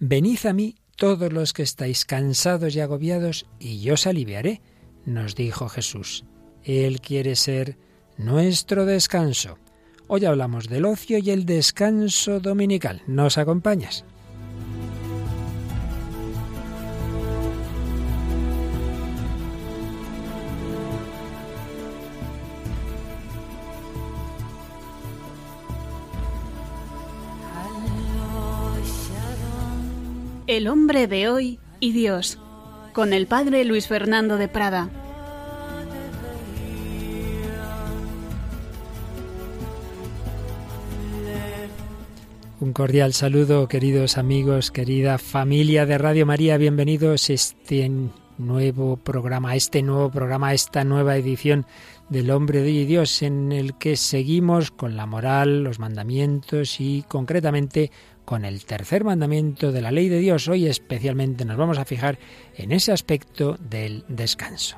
Venid a mí todos los que estáis cansados y agobiados, y yo os aliviaré, nos dijo Jesús. Él quiere ser nuestro descanso. Hoy hablamos del ocio y el descanso dominical. ¿Nos acompañas? El hombre de hoy y Dios, con el padre Luis Fernando de Prada. Un cordial saludo, queridos amigos, querida familia de Radio María, bienvenidos a este nuevo programa, a este nuevo programa, esta nueva edición del hombre de Dios, en el que seguimos con la moral, los mandamientos y concretamente con el tercer mandamiento de la ley de Dios. Hoy especialmente nos vamos a fijar en ese aspecto del descanso.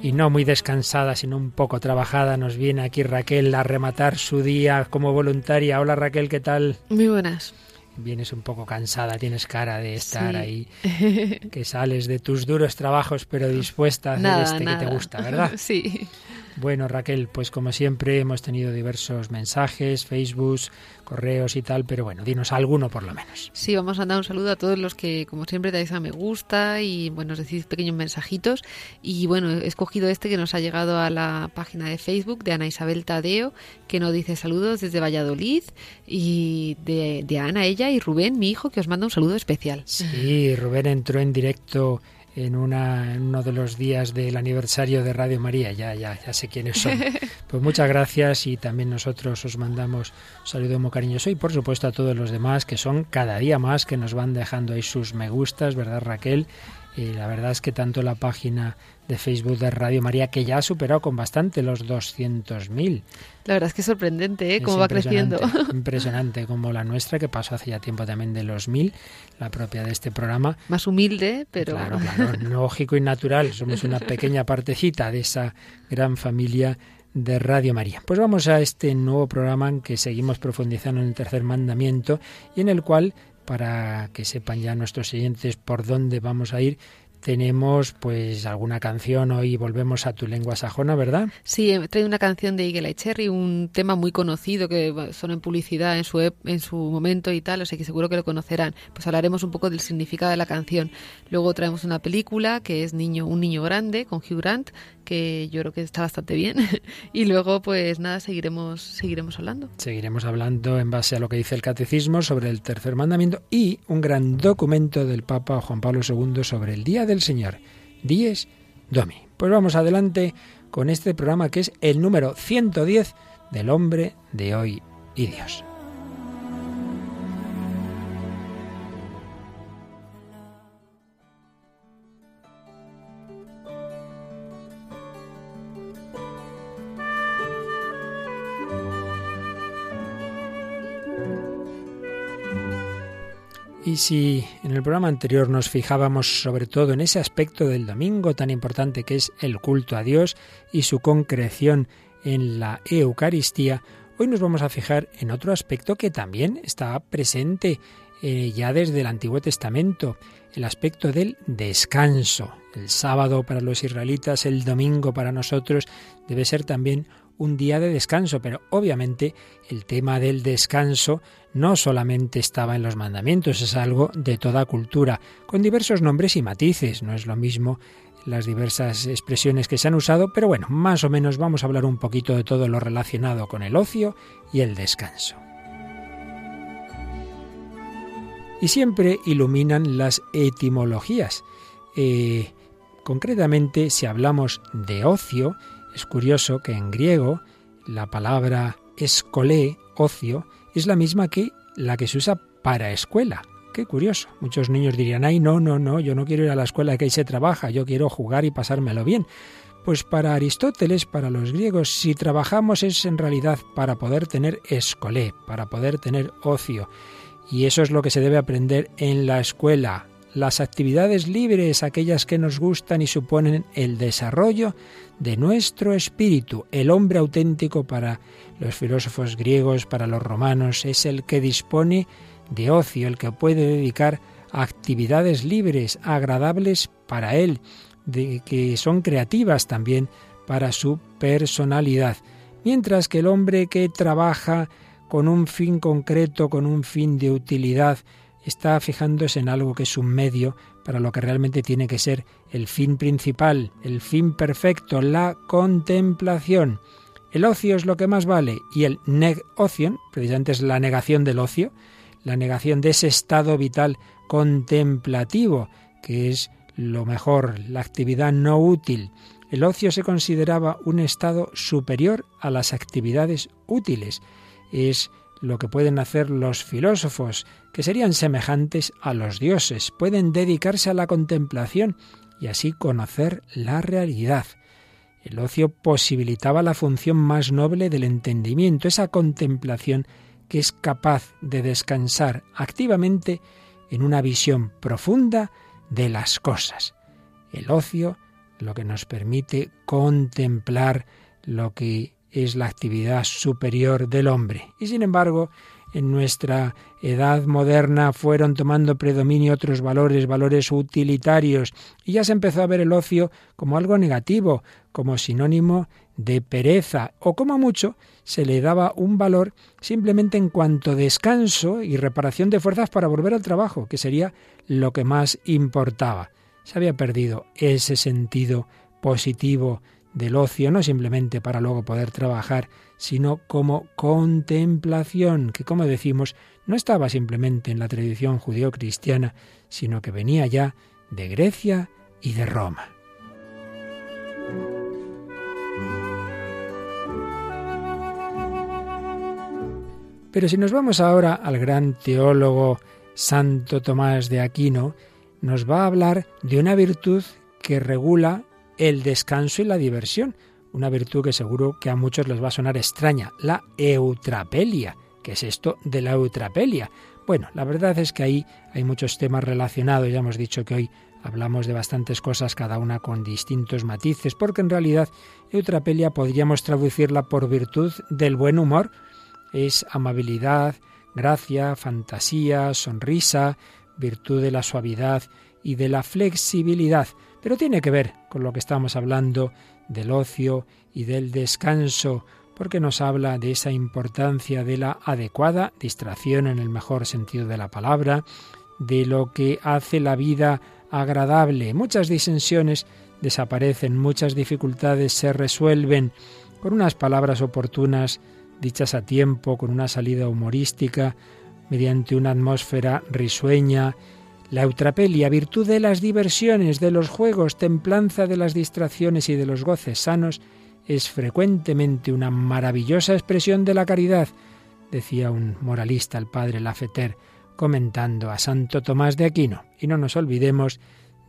Y no muy descansada, sino un poco trabajada, nos viene aquí Raquel a rematar su día como voluntaria. Hola Raquel, ¿qué tal? Muy buenas. Vienes un poco cansada, tienes cara de estar ahí, que sales de tus duros trabajos, pero dispuesta a hacer este que te gusta, ¿verdad? Sí. Bueno, Raquel, pues como siempre hemos tenido diversos mensajes, Facebook, correos y tal, pero bueno, dinos alguno por lo menos. Sí, vamos a dar un saludo a todos los que, como siempre, dais a me gusta y, bueno, nos decís pequeños mensajitos. Y, bueno, he escogido este que nos ha llegado a la página de Facebook de Ana Isabel Tadeo, que nos dice saludos desde Valladolid y de, de Ana, ella y Rubén, mi hijo, que os manda un saludo especial. Sí, Rubén entró en directo en, una, en uno de los días del aniversario de Radio María. Ya, ya, ya sé quiénes son. Pues muchas gracias y también nosotros os mandamos un saludo muy cariñoso y por supuesto a todos los demás que son cada día más que nos van dejando ahí sus me gustas, ¿verdad Raquel? Y la verdad es que tanto la página de Facebook de Radio María, que ya ha superado con bastante los 200.000. La verdad es que es sorprendente, ¿eh? Cómo va creciendo. Impresionante, como la nuestra, que pasó hace ya tiempo también de los 1.000, la propia de este programa. Más humilde, pero... Claro, claro, lógico y natural. Somos una pequeña partecita de esa gran familia de Radio María. Pues vamos a este nuevo programa en que seguimos profundizando en el tercer mandamiento y en el cual, para que sepan ya nuestros siguientes por dónde vamos a ir, tenemos pues alguna canción hoy volvemos a tu lengua sajona, ¿verdad? Sí, he traído una canción de Eagle Cherry, un tema muy conocido que son en publicidad en su en su momento y tal, o sea que seguro que lo conocerán. Pues hablaremos un poco del significado de la canción. Luego traemos una película que es Niño un niño grande con Hugh Grant, que yo creo que está bastante bien. y luego pues nada, seguiremos seguiremos hablando. Seguiremos hablando en base a lo que dice el catecismo sobre el tercer mandamiento y un gran documento del Papa Juan Pablo II sobre el día de el Señor. Dies Domi. Pues vamos adelante con este programa que es el número 110 del hombre de hoy y Dios. Y si en el programa anterior nos fijábamos sobre todo en ese aspecto del domingo tan importante que es el culto a Dios y su concreción en la Eucaristía, hoy nos vamos a fijar en otro aspecto que también está presente eh, ya desde el Antiguo Testamento, el aspecto del descanso. El sábado para los israelitas, el domingo para nosotros, debe ser también un día de descanso, pero obviamente el tema del descanso no solamente estaba en los mandamientos, es algo de toda cultura, con diversos nombres y matices, no es lo mismo las diversas expresiones que se han usado, pero bueno, más o menos vamos a hablar un poquito de todo lo relacionado con el ocio y el descanso. Y siempre iluminan las etimologías. Eh, concretamente, si hablamos de ocio, es curioso que en griego la palabra escolé, ocio, es la misma que la que se usa para escuela. Qué curioso. Muchos niños dirían, ay, no, no, no, yo no quiero ir a la escuela que ahí se trabaja, yo quiero jugar y pasármelo bien. Pues para Aristóteles, para los griegos, si trabajamos es en realidad para poder tener escolé, para poder tener ocio. Y eso es lo que se debe aprender en la escuela, las actividades libres, aquellas que nos gustan y suponen el desarrollo de nuestro espíritu. El hombre auténtico para los filósofos griegos, para los romanos, es el que dispone de ocio, el que puede dedicar actividades libres, agradables para él, de, que son creativas también para su personalidad. Mientras que el hombre que trabaja con un fin concreto, con un fin de utilidad, está fijándose en algo que es un medio para lo que realmente tiene que ser el fin principal, el fin perfecto, la contemplación. El ocio es lo que más vale y el neg ocio, precisamente es la negación del ocio, la negación de ese estado vital contemplativo, que es lo mejor, la actividad no útil. El ocio se consideraba un estado superior a las actividades útiles. Es lo que pueden hacer los filósofos, que serían semejantes a los dioses, pueden dedicarse a la contemplación y así conocer la realidad. El ocio posibilitaba la función más noble del entendimiento, esa contemplación que es capaz de descansar activamente en una visión profunda de las cosas. El ocio lo que nos permite contemplar lo que es la actividad superior del hombre. Y sin embargo, en nuestra edad moderna fueron tomando predominio otros valores, valores utilitarios, y ya se empezó a ver el ocio como algo negativo, como sinónimo de pereza, o como mucho se le daba un valor simplemente en cuanto descanso y reparación de fuerzas para volver al trabajo, que sería lo que más importaba. Se había perdido ese sentido positivo del ocio, no simplemente para luego poder trabajar, sino como contemplación, que como decimos, no estaba simplemente en la tradición judío-cristiana, sino que venía ya de Grecia y de Roma. Pero si nos vamos ahora al gran teólogo Santo Tomás de Aquino, nos va a hablar de una virtud que regula el descanso y la diversión, una virtud que seguro que a muchos les va a sonar extraña, la eutrapelia. ¿Qué es esto de la eutrapelia? Bueno, la verdad es que ahí hay muchos temas relacionados, ya hemos dicho que hoy hablamos de bastantes cosas, cada una con distintos matices, porque en realidad eutrapelia podríamos traducirla por virtud del buen humor, es amabilidad, gracia, fantasía, sonrisa, virtud de la suavidad y de la flexibilidad. Pero tiene que ver con lo que estamos hablando del ocio y del descanso, porque nos habla de esa importancia de la adecuada distracción en el mejor sentido de la palabra, de lo que hace la vida agradable. Muchas disensiones desaparecen, muchas dificultades se resuelven con unas palabras oportunas dichas a tiempo, con una salida humorística, mediante una atmósfera risueña la eutrapelia, virtud de las diversiones, de los juegos, templanza de las distracciones y de los goces sanos, es frecuentemente una maravillosa expresión de la caridad, decía un moralista, el padre Lafeter, comentando a Santo Tomás de Aquino. Y no nos olvidemos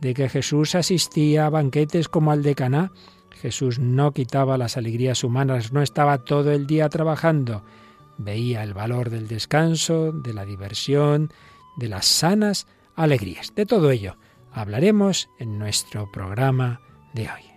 de que Jesús asistía a banquetes como al de Caná. Jesús no quitaba las alegrías humanas, no estaba todo el día trabajando. Veía el valor del descanso, de la diversión, de las sanas alegrías. De todo ello hablaremos en nuestro programa de hoy.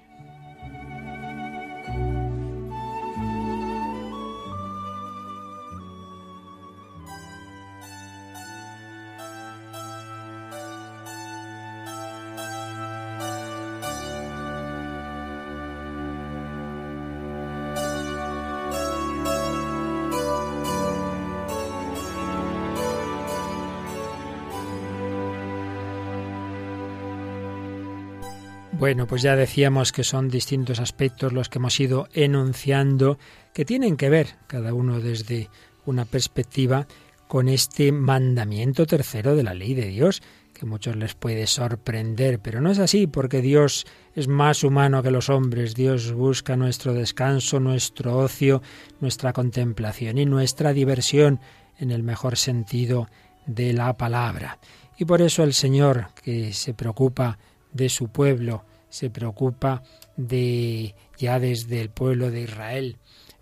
Bueno, pues ya decíamos que son distintos aspectos los que hemos ido enunciando que tienen que ver, cada uno desde una perspectiva, con este mandamiento tercero de la ley de Dios, que a muchos les puede sorprender, pero no es así, porque Dios es más humano que los hombres, Dios busca nuestro descanso, nuestro ocio, nuestra contemplación y nuestra diversión en el mejor sentido de la palabra. Y por eso el Señor, que se preocupa de su pueblo, se preocupa de ya desde el pueblo de Israel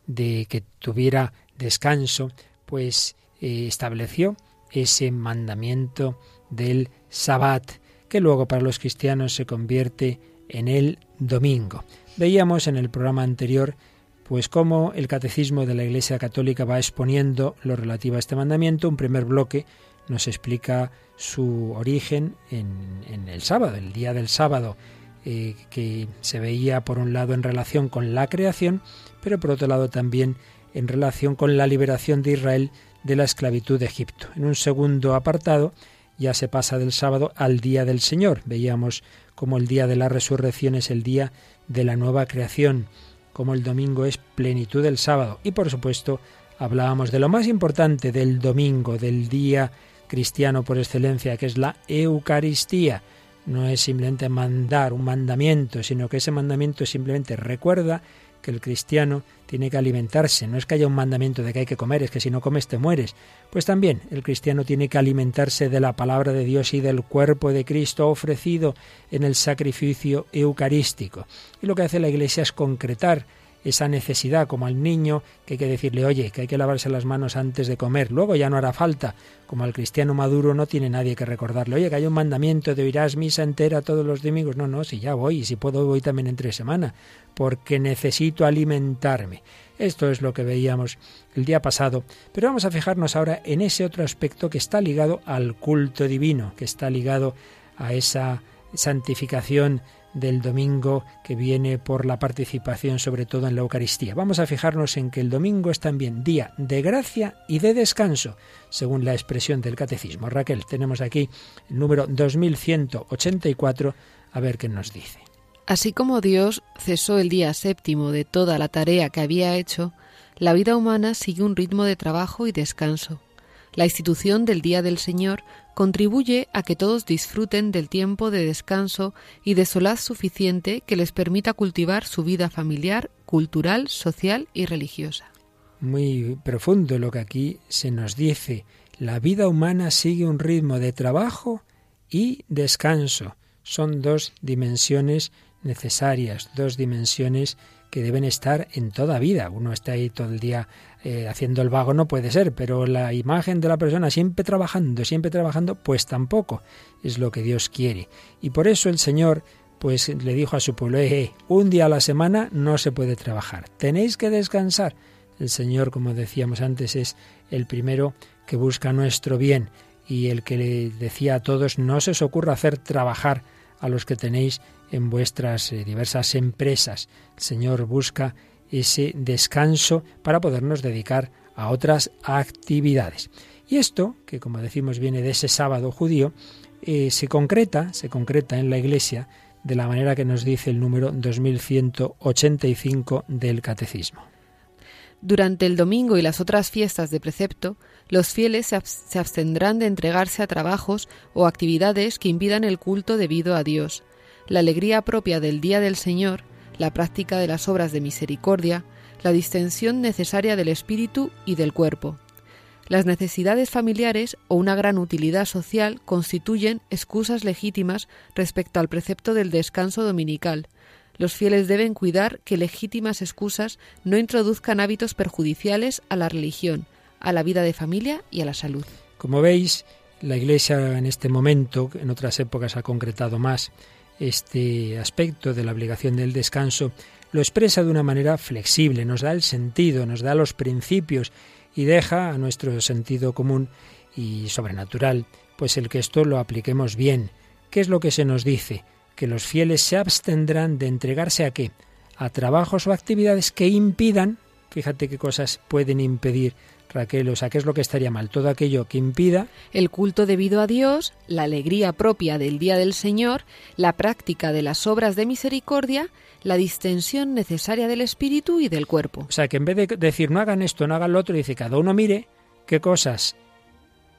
de que tuviera descanso, pues eh, estableció ese mandamiento del Sabbat, que luego para los cristianos se convierte en el domingo. Veíamos en el programa anterior pues cómo el catecismo de la Iglesia Católica va exponiendo lo relativo a este mandamiento. Un primer bloque nos explica su origen en, el sábado, el día del sábado, eh, que se veía por un lado en relación con la creación, pero por otro lado también en relación con la liberación de Israel de la esclavitud de Egipto. En un segundo apartado ya se pasa del sábado al día del Señor. Veíamos cómo el día de la resurrección es el día de la nueva creación como el domingo es plenitud del sábado. Y por supuesto, hablábamos de lo más importante del domingo, del día cristiano por excelencia, que es la Eucaristía. No es simplemente mandar un mandamiento, sino que ese mandamiento simplemente recuerda que el cristiano tiene que alimentarse. No es que haya un mandamiento de que hay que comer, es que si no comes te mueres. Pues también el cristiano tiene que alimentarse de la palabra de Dios y del cuerpo de Cristo ofrecido en el sacrificio eucarístico. Y lo que hace la Iglesia es concretar esa necesidad, como al niño, que hay que decirle, oye, que hay que lavarse las manos antes de comer, luego ya no hará falta. Como al cristiano maduro no tiene nadie que recordarle, oye, que hay un mandamiento de oirás misa entera todos los domingos. No, no, si ya voy, y si puedo voy también entre semana, porque necesito alimentarme. Esto es lo que veíamos el día pasado, pero vamos a fijarnos ahora en ese otro aspecto que está ligado al culto divino, que está ligado a esa santificación del domingo que viene por la participación sobre todo en la Eucaristía. Vamos a fijarnos en que el domingo es también día de gracia y de descanso, según la expresión del catecismo. Raquel, tenemos aquí el número 2184, a ver qué nos dice. Así como Dios cesó el día séptimo de toda la tarea que había hecho, la vida humana sigue un ritmo de trabajo y descanso. La institución del Día del Señor contribuye a que todos disfruten del tiempo de descanso y de solaz suficiente que les permita cultivar su vida familiar, cultural, social y religiosa. Muy profundo lo que aquí se nos dice. La vida humana sigue un ritmo de trabajo y descanso. Son dos dimensiones necesarias, dos dimensiones que deben estar en toda vida. Uno está ahí todo el día eh, haciendo el vago no puede ser, pero la imagen de la persona siempre trabajando, siempre trabajando, pues tampoco es lo que Dios quiere. Y por eso el Señor pues le dijo a su pueblo, eh, eh, un día a la semana no se puede trabajar, tenéis que descansar. El Señor, como decíamos antes, es el primero que busca nuestro bien y el que le decía a todos, no se os ocurra hacer trabajar a los que tenéis en vuestras diversas empresas. El Señor busca ese descanso para podernos dedicar a otras actividades. Y esto, que como decimos viene de ese sábado judío, eh, se concreta, se concreta en la Iglesia de la manera que nos dice el número 2185 del Catecismo. Durante el domingo y las otras fiestas de precepto, los fieles se abstendrán de entregarse a trabajos o actividades que impidan el culto debido a Dios. La alegría propia del Día del Señor la práctica de las obras de misericordia, la distensión necesaria del espíritu y del cuerpo. Las necesidades familiares o una gran utilidad social constituyen excusas legítimas respecto al precepto del descanso dominical. Los fieles deben cuidar que legítimas excusas no introduzcan hábitos perjudiciales a la religión, a la vida de familia y a la salud. Como veis, la Iglesia en este momento, en otras épocas ha concretado más, este aspecto de la obligación del descanso, lo expresa de una manera flexible, nos da el sentido, nos da los principios y deja a nuestro sentido común y sobrenatural, pues el que esto lo apliquemos bien. ¿Qué es lo que se nos dice? Que los fieles se abstendrán de entregarse a qué? A trabajos o actividades que impidan, fíjate qué cosas pueden impedir Raquel, o sea, ¿qué es lo que estaría mal? Todo aquello que impida el culto debido a Dios, la alegría propia del día del Señor, la práctica de las obras de misericordia, la distensión necesaria del espíritu y del cuerpo. O sea, que en vez de decir no hagan esto, no hagan lo otro, dice cada uno mire qué cosas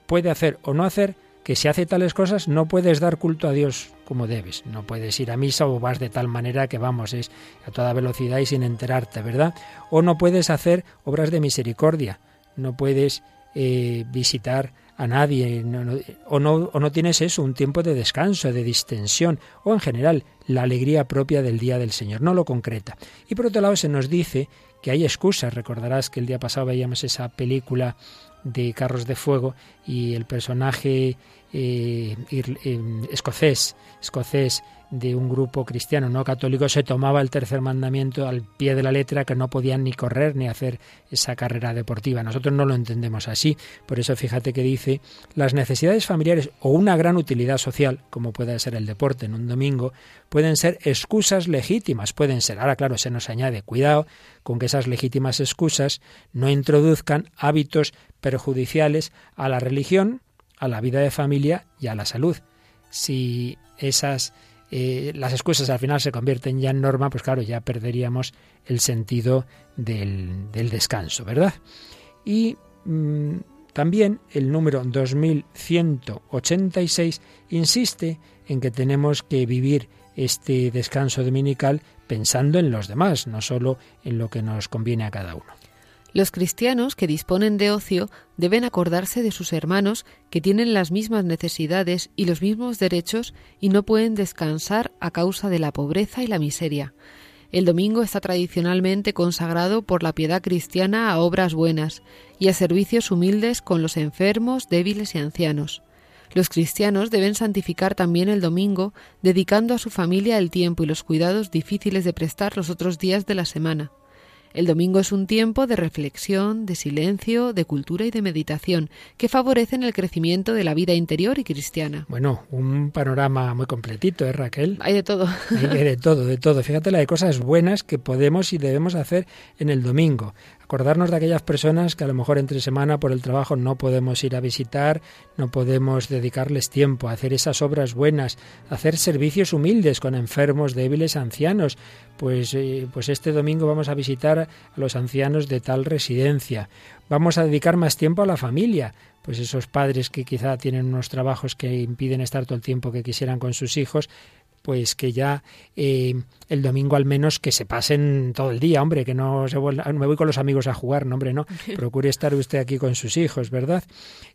puede hacer o no hacer, que si hace tales cosas no puedes dar culto a Dios como debes. No puedes ir a misa o vas de tal manera que vamos, es a toda velocidad y sin enterarte, ¿verdad? O no puedes hacer obras de misericordia no puedes eh, visitar a nadie, o, no, o no tienes eso, un tiempo de descanso, de distensión, o en general la alegría propia del día del Señor, no lo concreta. Y por otro lado se nos dice que hay excusas, recordarás que el día pasado veíamos esa película de carros de fuego y el personaje eh, eh, escocés, escocés de un grupo cristiano no católico se tomaba el tercer mandamiento al pie de la letra que no podían ni correr ni hacer esa carrera deportiva. Nosotros no lo entendemos así. Por eso fíjate que dice las necesidades familiares o una gran utilidad social, como puede ser el deporte en un domingo, pueden ser excusas legítimas, pueden ser. Ahora claro, se nos añade cuidado con que esas legítimas excusas no introduzcan hábitos perjudiciales a la religión, a la vida de familia y a la salud. Si esas eh, las excusas al final se convierten ya en norma, pues claro, ya perderíamos el sentido del, descanso, ¿verdad? Y mm, también el número 2186 insiste en que tenemos que vivir este descanso dominical pensando en los demás, no solo en lo que nos conviene a cada uno. Los cristianos que disponen de ocio deben acordarse de sus hermanos que tienen las mismas necesidades y los mismos derechos y no pueden descansar a causa de la pobreza y la miseria. El domingo está tradicionalmente consagrado por la piedad cristiana a obras buenas y a servicios humildes con los enfermos, débiles y ancianos. Los cristianos deben santificar también el domingo, dedicando a su familia el tiempo y los cuidados difíciles de prestar los otros días de la semana. El domingo es un tiempo de reflexión, de silencio, de cultura y de meditación que favorecen el crecimiento de la vida interior y cristiana. Bueno, un panorama muy completito, ¿eh, Raquel? Hay de todo. Hay de todo, de todo. Fíjate la de cosas buenas que podemos y debemos hacer en el domingo acordarnos de aquellas personas que a lo mejor entre semana por el trabajo no podemos ir a visitar, no podemos dedicarles tiempo, a hacer esas obras buenas, hacer servicios humildes con enfermos, débiles, ancianos. Pues, eh, pues este domingo vamos a visitar a los ancianos de tal residencia. Vamos a dedicar más tiempo a la familia, pues esos padres que quizá tienen unos trabajos que impiden estar todo el tiempo que quisieran con sus hijos, pues que ya eh, el domingo al menos que se pasen todo el día, hombre, que no se vuelva, me voy con los amigos a jugar, no, hombre, no, procure estar usted aquí con sus hijos, ¿verdad?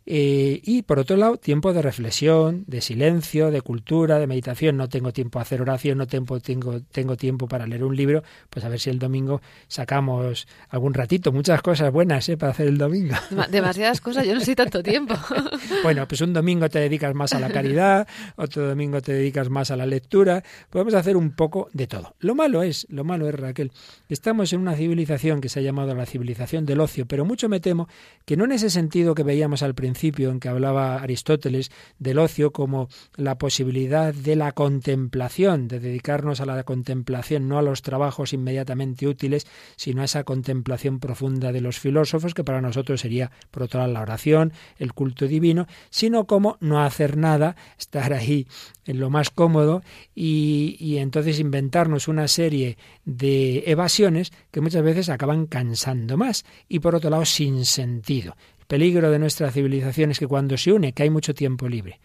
Eh, y por otro lado, tiempo de reflexión, de silencio, de cultura, de meditación, no tengo tiempo a hacer oración, no tengo, tengo, tengo tiempo para leer un libro, pues a ver si el domingo sacamos algún ratito, muchas cosas buenas ¿eh? para hacer el domingo. Demasiadas cosas, yo no sé tanto tiempo. bueno, pues un domingo te dedicas más a la caridad, otro domingo te dedicas más a la lectura, podemos hacer un poco de todo. Lo malo es, lo malo es, Raquel, estamos en una civilización que se ha llamado la civilización del ocio, pero mucho me temo que no en ese sentido que veíamos al principio en que hablaba Aristóteles del ocio como la posibilidad de la contemplación, de dedicarnos a la contemplación, no a los trabajos inmediatamente útiles, sino a esa contemplación profunda de los filósofos, que para nosotros sería, por otro lado, la oración, el culto divino, sino como no hacer nada, estar ahí en lo más cómodo y, entonces inventarnos una serie de evasiones que muchas veces acaban cansando más y por otro lado sin sentido. El peligro de nuestra civilización es que cuando se une, que hay mucho tiempo libre,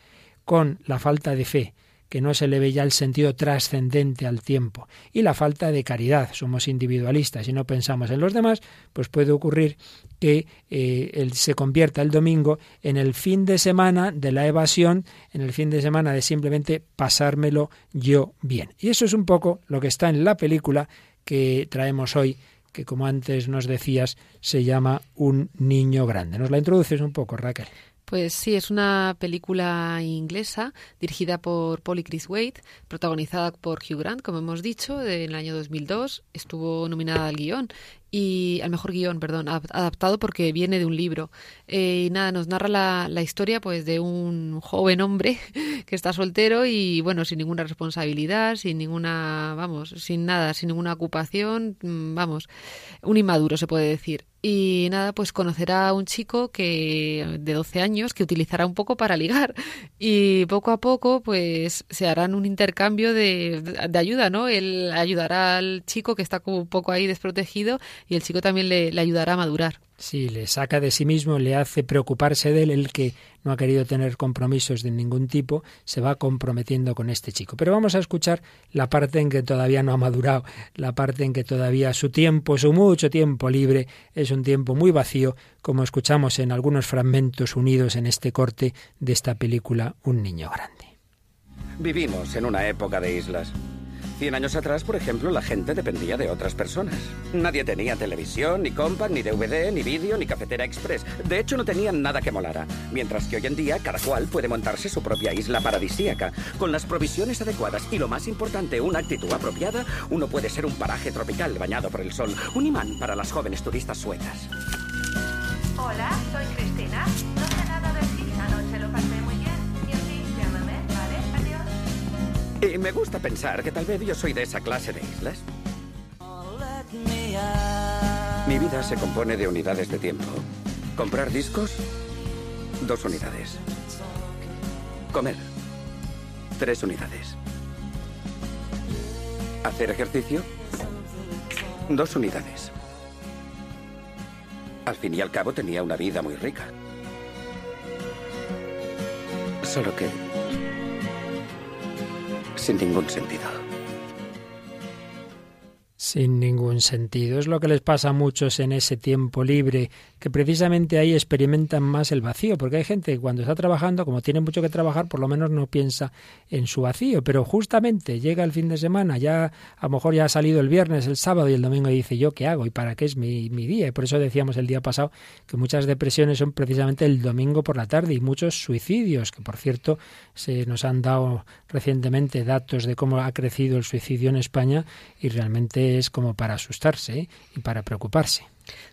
con la falta de fe, que no se le ve ya el sentido trascendente al tiempo. Y la falta de caridad. Somos individualistas y no pensamos en los demás, pues puede ocurrir que eh, se convierta el domingo en el fin de semana de la evasión, en el fin de semana de simplemente pasármelo yo bien. Y eso es un poco lo que está en la película que traemos hoy que como antes nos decías se llama Un niño grande. ¿Nos la introduces un poco, Raquel? Pues sí, es una película inglesa dirigida por Polly Chris Wade, protagonizada por Hugh Grant, como hemos dicho, en el año 2002. Estuvo nominada al guion y al mejor guion, perdón, adaptado porque viene de un libro. Eh, y nada, nos narra la, la, historia pues de un joven hombre que está soltero y bueno, sin ninguna responsabilidad, sin ninguna, vamos, sin nada, sin ninguna ocupación, mm, vamos, un inmaduro se puede decir. Y nada, pues conocerá a un chico que de 12 años que utilizará un poco para ligar. Y poco a poco, pues se harán un intercambio de, de ayuda, ¿no? Él ayudará al chico que está como un poco ahí desprotegido y el chico también le, le ayudará a madurar. Sí, le saca de sí mismo, le hace preocuparse de él, el que no ha querido tener compromisos de ningún tipo, se va comprometiendo con este chico. Pero vamos a escuchar la parte en que todavía no ha madurado, la parte en que todavía su tiempo, su mucho tiempo libre, es un tiempo muy vacío, como escuchamos en algunos fragmentos unidos en este corte de esta película Un niño grande. Vivimos en una época de islas. Cien años atrás, por ejemplo, la gente dependía de otras personas. Nadie tenía televisión, ni compact, ni DVD, ni vídeo, ni cafetera express. De hecho, no tenían nada que molara. Mientras que hoy en día, cada cual puede montarse su propia isla paradisíaca. Con las provisiones adecuadas y, lo más importante, una actitud apropiada, uno puede ser un paraje tropical bañado por el sol. Un imán para las jóvenes turistas suecas. Hola, soy Cristina. Y me gusta pensar que tal vez yo soy de esa clase de islas. Mi vida se compone de unidades de tiempo. Comprar discos, dos unidades. Comer, tres unidades. Hacer ejercicio, dos unidades. Al fin y al cabo tenía una vida muy rica. Solo que... sin ningún sentido. Sin ningún sentido. Es lo que les pasa a muchos en ese tiempo libre, que precisamente ahí experimentan más el vacío, porque hay gente que cuando está trabajando, como tiene mucho que trabajar, por lo menos no piensa en su vacío, pero justamente llega el fin de semana, ya a lo mejor ya ha salido el viernes, el sábado y el domingo y dice, ¿yo qué hago? ¿Y para qué es mi, mi día? Y por eso decíamos el día pasado que muchas depresiones son precisamente el domingo por la tarde y muchos suicidios, que por cierto se nos han dado recientemente datos de cómo ha crecido el suicidio en España y realmente es como para asustarse y para preocuparse.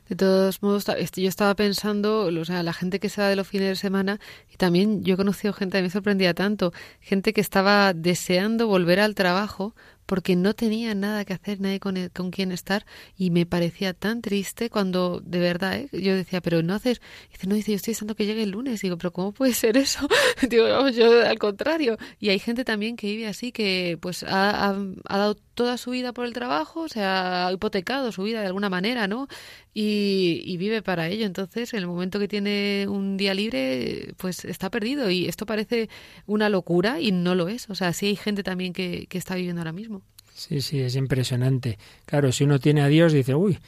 De todos modos, yo estaba pensando, o sea, la gente que se va de los fines de semana, y también yo he conocido gente, a mí me sorprendía tanto, gente que estaba deseando volver al trabajo porque no tenía nada que hacer, nadie con, con quien estar, y me parecía tan triste cuando, de verdad, ¿eh? yo decía, pero no haces, dice, no, dice, yo estoy deseando que llegue el lunes, digo, pero ¿cómo puede ser eso? digo, no, yo al contrario, y hay gente también que vive así, que pues ha, ha, ha dado toda su vida por el trabajo, se ha hipotecado su vida de alguna manera, ¿no? Y, y, vive para ello. Entonces, en el momento que tiene un día libre, pues está perdido. Y esto parece una locura y no lo es. O sea, sí hay gente también que, que está viviendo ahora mismo. Sí, sí, es impresionante. Claro, si uno tiene a Dios, dice, uy,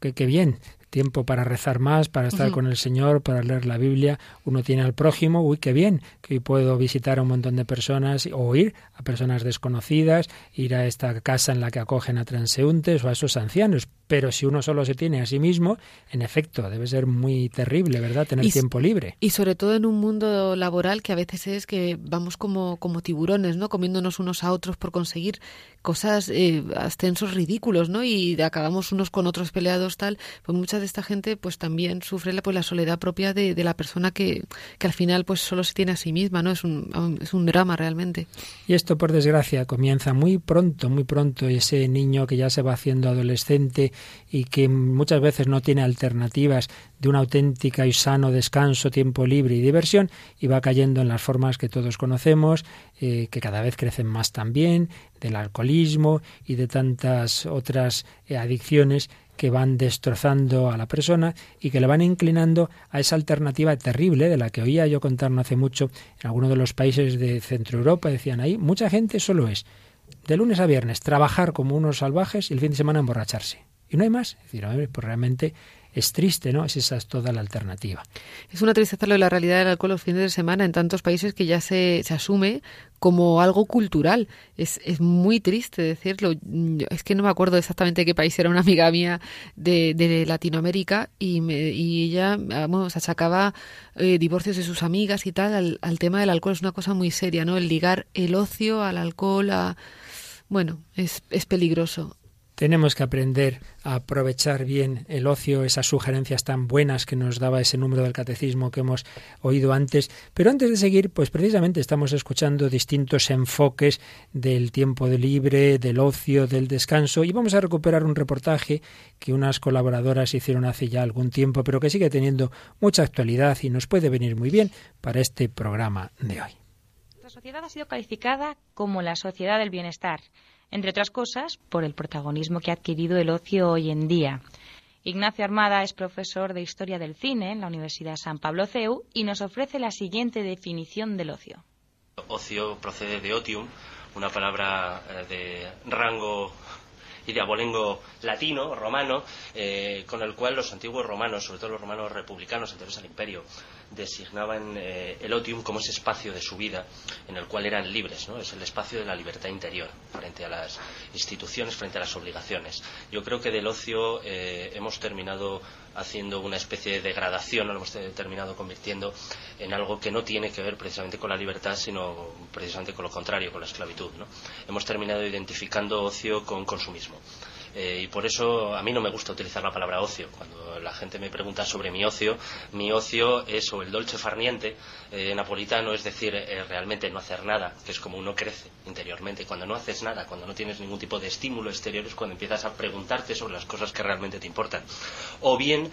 qué, qué bien, tiempo para rezar más, para estar uh -huh. con el Señor, para leer la Biblia. Uno tiene al prójimo, uy, qué bien, que hoy puedo visitar a un montón de personas o ir a personas desconocidas, ir a esta casa en la que acogen a transeúntes o a esos ancianos. Pero si uno solo se tiene a sí mismo, en efecto, debe ser muy terrible, ¿verdad? Tener y, tiempo libre. Y sobre todo en un mundo laboral que a veces es que vamos como, como tiburones, ¿no? Comiéndonos unos a otros por conseguir cosas, eh, ascensos ridículos, ¿no? Y acabamos unos con otros peleados, tal. Pues mucha esta gente, pues también sufre la, pues, soledad propia de, la persona que, que, al final, pues solo se tiene a sí misma, ¿no? Es un, es un drama realmente. Y esto, por desgracia, comienza muy pronto, muy pronto. Ese niño que ya se va haciendo adolescente y que muchas veces no tiene alternativas de una auténtica y sano descanso, tiempo libre y diversión, y va cayendo en las formas que todos conocemos, eh, que cada vez crecen más también, del alcoholismo y de tantas otras eh, adicciones que van destrozando a la persona y que le van inclinando a esa alternativa terrible de la que oía yo contar no hace mucho en algunos de los países de Centro Europa, decían ahí, mucha gente solo es de lunes a viernes trabajar como unos salvajes y el fin de semana emborracharse. Y no hay más. Es decir, pues realmente es triste, ¿no? Es esa es toda la alternativa. Es una tristeza lo de la realidad del alcohol los fines de semana en tantos países que ya se, se asume como algo cultural. Es, es muy triste decirlo. Es que no me acuerdo exactamente qué país era una amiga mía de, de Latinoamérica y, me, y ella, vamos, achacaba eh, divorcios de sus amigas y tal al, al tema del alcohol. Es una cosa muy seria, ¿no? El ligar el ocio al alcohol, a... Bueno, es, es peligroso. Tenemos que aprender a aprovechar bien el ocio, esas sugerencias tan buenas que nos daba ese número del catecismo que hemos oído antes. Pero antes de seguir, pues precisamente estamos escuchando distintos enfoques del tiempo libre, del ocio, del descanso y vamos a recuperar un reportaje que unas colaboradoras hicieron hace ya algún tiempo, pero que sigue teniendo mucha actualidad y nos puede venir muy bien para este programa de hoy. La sociedad ha sido calificada como la sociedad del bienestar entre otras cosas, por el protagonismo que ha adquirido el ocio hoy en día. Ignacio Armada es profesor de Historia del Cine en la Universidad San Pablo CEU y nos ofrece la siguiente definición del ocio. Ocio procede de otium, una palabra de rango y de abolengo latino, romano, eh, con el cual los antiguos romanos, sobre todo los romanos republicanos anteriores al imperio, designaban eh, el otium como ese espacio de su vida en el cual eran libres, ¿no? Es el espacio de la libertad interior frente a las instituciones, frente a las obligaciones. Yo creo que del ocio eh, hemos terminado haciendo una especie de degradación, lo hemos terminado convirtiendo en algo que no tiene que ver precisamente con la libertad, sino precisamente con lo contrario, con la esclavitud. ¿no? Hemos terminado identificando ocio con consumismo. Eh, y por eso a mí no me gusta utilizar la palabra ocio. Cuando la gente me pregunta sobre mi ocio, mi ocio es o el dolce farniente eh, napolitano, es decir, eh, realmente no hacer nada, que es como uno crece interiormente. Cuando no haces nada, cuando no tienes ningún tipo de estímulo exterior, es cuando empiezas a preguntarte sobre las cosas que realmente te importan. O bien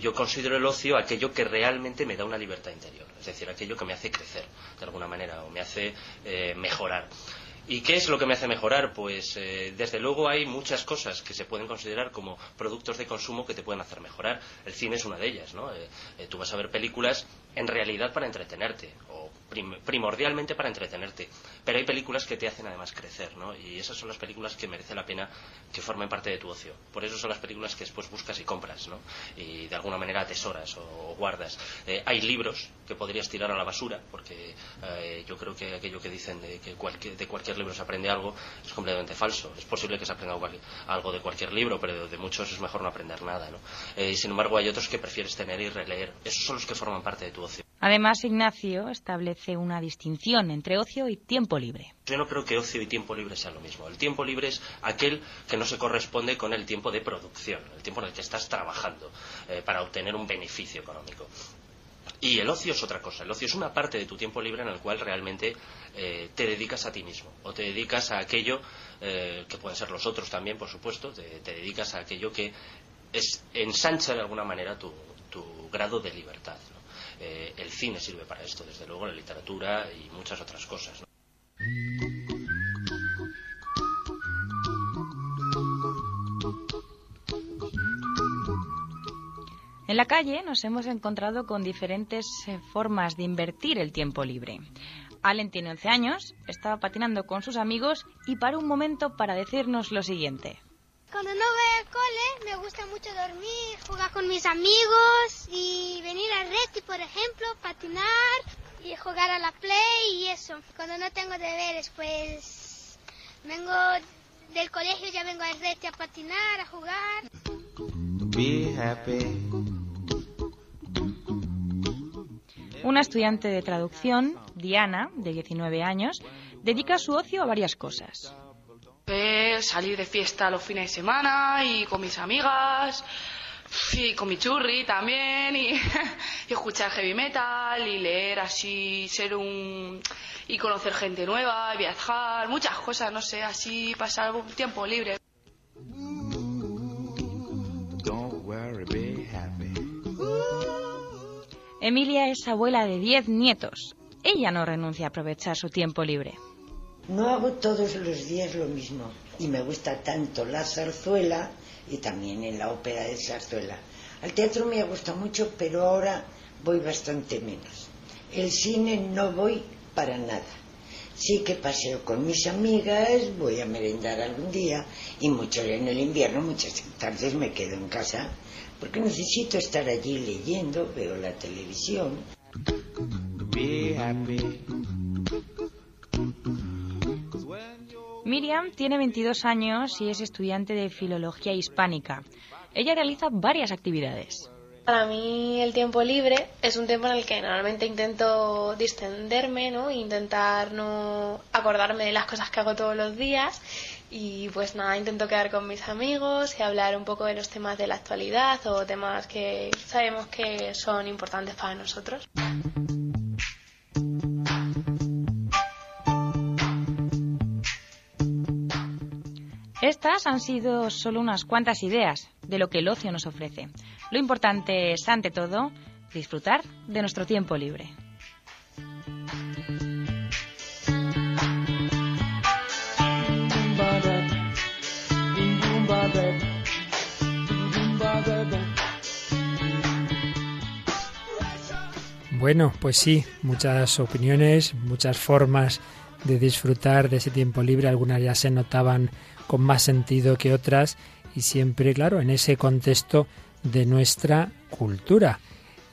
yo considero el ocio aquello que realmente me da una libertad interior, es decir, aquello que me hace crecer de alguna manera o me hace mejorar. ¿Y qué es lo que me hace mejorar? Pues eh, desde luego hay muchas cosas que se pueden considerar como productos de consumo que te pueden hacer mejorar. El cine es una de ellas, ¿no? Eh, eh, tú vas a ver películas en realidad para entretenerte o primordialmente para entretenerte. Pero hay películas que te hacen además crecer, ¿no? Y esas son las películas que merece la pena que formen parte de tu ocio. Por eso son las películas que después buscas y compras, ¿no? Y de alguna manera atesoras o, guardas. Eh, hay libros que podrías tirar a la basura, porque eh, yo creo que aquello que dicen de que de cualquier libro se aprende algo es completamente falso. Es posible que se aprenda algo de cualquier libro, pero de muchos es mejor no aprender nada, ¿no? Eh, y sin embargo hay otros que prefieres tener y releer. Esos son los que forman parte de tu ocio. Además, Ignacio establece una distinción entre ocio y tiempo libre. Yo no creo que ocio y tiempo libre sean lo mismo. El tiempo libre es aquel que no se corresponde con el tiempo de producción, el tiempo en el que estás trabajando eh, para obtener un beneficio económico. Y el ocio es otra cosa. El ocio es una parte de tu tiempo libre en el cual realmente eh, te dedicas a ti mismo o te dedicas a aquello eh, que pueden ser los otros también, por supuesto. Te, dedicas a aquello que ensancha de alguna manera tu, grado de libertad. Eh, el cine sirve para esto, desde luego, la literatura y muchas otras cosas. En la calle nos hemos encontrado con diferentes eh, formas de invertir el tiempo libre. Allen tiene 11 años, estaba patinando con sus amigos y para un momento para decirnos lo siguiente. Cuando no voy al cole, me gusta mucho dormir, jugar con mis amigos y venir al Reti, por ejemplo, patinar y jugar a la play y eso. Cuando no tengo deberes, pues vengo del colegio, ya vengo al Reti a patinar, a jugar. Una estudiante de traducción, Diana, de 19 años, dedica su ocio a varias cosas salir de fiesta los fines de semana y con mis amigas y con mi churri también y, escuchar heavy metal y leer así, ser un y conocer gente nueva, viajar, muchas cosas, no sé, así pasar un tiempo libre. Emilia es abuela de 10 nietos. Ella no renuncia a aprovechar su tiempo libre. No hago todos los días lo mismo y me gusta tanto la zarzuela y también en la ópera de zarzuela. Al teatro me gusta mucho, pero ahora voy bastante menos. El cine no voy para nada. Sí que paseo con mis amigas, voy a merendar algún día y mucho en el invierno, muchas tardes me quedo en casa porque necesito estar allí leyendo, veo la televisión. Miriam tiene 22 años y es estudiante de Filología Hispánica. Ella realiza varias actividades. Para mí el tiempo libre es un tiempo en el que normalmente intento distenderme, ¿no? Intentar no acordarme de las cosas que hago todos los días y pues nada, intento quedar con mis amigos y hablar un poco de los temas de la actualidad o temas que sabemos que son importantes para nosotros. Estas han sido solo unas cuantas ideas de lo que el ocio nos ofrece. Lo importante es, ante todo, disfrutar de nuestro tiempo libre. Bueno, pues sí, muchas opiniones, muchas formas de disfrutar de ese tiempo libre. Algunas ya se notaban con más sentido que otras y siempre, claro, en ese contexto de nuestra cultura.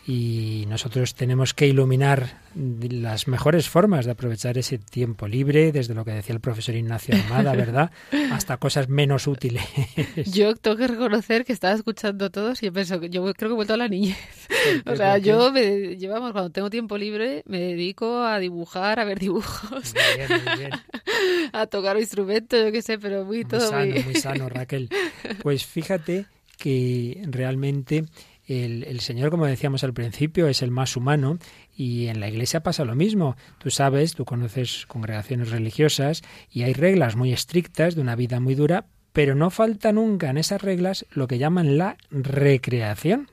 Y nosotros tenemos que iluminar las mejores formas de aprovechar ese tiempo libre, desde lo que decía el profesor Ignacio Armada, ¿verdad? Hasta cosas menos útiles. Yo tengo que reconocer que estaba escuchando todos y pienso que yo creo que he vuelto a la niñez. O sea, yo me, llevamos cuando tengo tiempo libre me dedico a dibujar, a ver dibujos, a tocar un instrumento, yo qué sé, pero muy, todo sano, muy sano, Raquel. Pues fíjate que realmente el, Señor, como decíamos al principio, es el más humano y en la Iglesia pasa lo mismo. Tú sabes, tú conoces congregaciones religiosas y hay reglas muy estrictas de una vida muy dura, pero no falta nunca en esas reglas lo que llaman la recreación.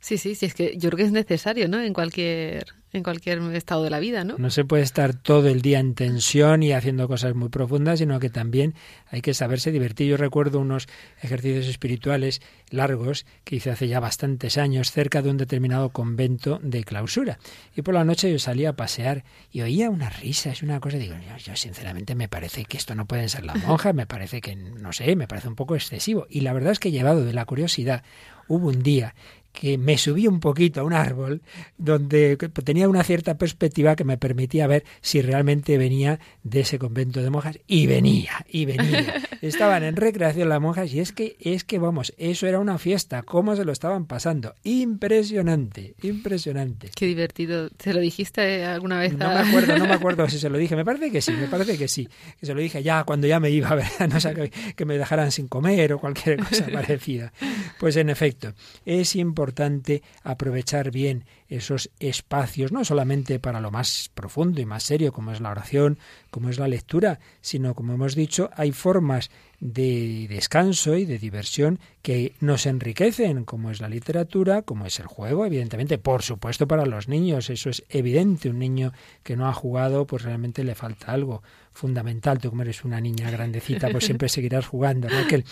Sí, sí, sí, es que yo creo que es necesario, ¿no? En cualquier en cualquier estado de la vida, ¿no? No se puede estar todo el día en tensión y haciendo cosas muy profundas, sino que también hay que saberse divertir. Yo recuerdo unos ejercicios espirituales largos que hice hace ya bastantes años cerca de un determinado convento de clausura. Y por la noche yo salía a pasear y oía unas risas, una cosa, digo, yo, yo sinceramente me parece que esto no pueden ser las monjas, me parece que, no sé, me parece un poco excesivo. Y la verdad es que llevado de la curiosidad, hubo un día que me subí un poquito a un árbol donde tenía una cierta perspectiva que me permitía ver si realmente venía de ese convento de monjas y venía y venía. Estaban en recreación las monjas y es que es que vamos, eso era una fiesta, cómo se lo estaban pasando, impresionante, impresionante. Qué divertido. ¿Se lo dijiste alguna vez? No me acuerdo, no me acuerdo si se lo dije, me parece que sí, me parece que sí, que se lo dije ya cuando ya me iba a ver, no sé, que, que me dejaran sin comer o cualquier cosa parecida. Pues en efecto, es importante importante aprovechar bien esos espacios, no solamente para lo más profundo y más serio, como es la oración, como es la lectura, sino, como hemos dicho, hay formas de descanso y de diversión que nos enriquecen, como es la literatura, como es el juego, evidentemente, por supuesto para los niños, eso es evidente, un niño que no ha jugado, pues realmente le falta algo fundamental, tú como eres una niña grandecita, pues siempre seguirás jugando, Raquel.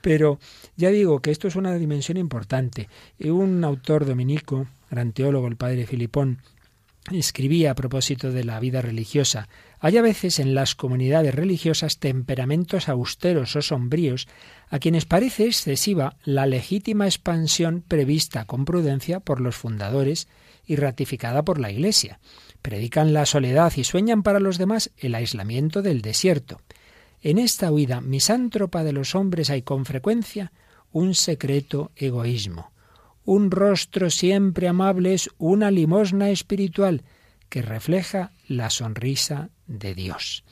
Pero ya digo que esto es una dimensión importante. Un autor dominico, gran teólogo, el padre Filipón, escribía a propósito de la vida religiosa, hay a veces en las comunidades religiosas temperamentos austeros o sombríos a quienes parece excesiva la legítima expansión prevista con prudencia por los fundadores y ratificada por la Iglesia. Predican la soledad y sueñan para los demás el aislamiento del desierto. En esta huida misántropa de los hombres hay con frecuencia un secreto egoísmo. Un rostro siempre amable es una limosna espiritual que refleja la sonrisa de Dios.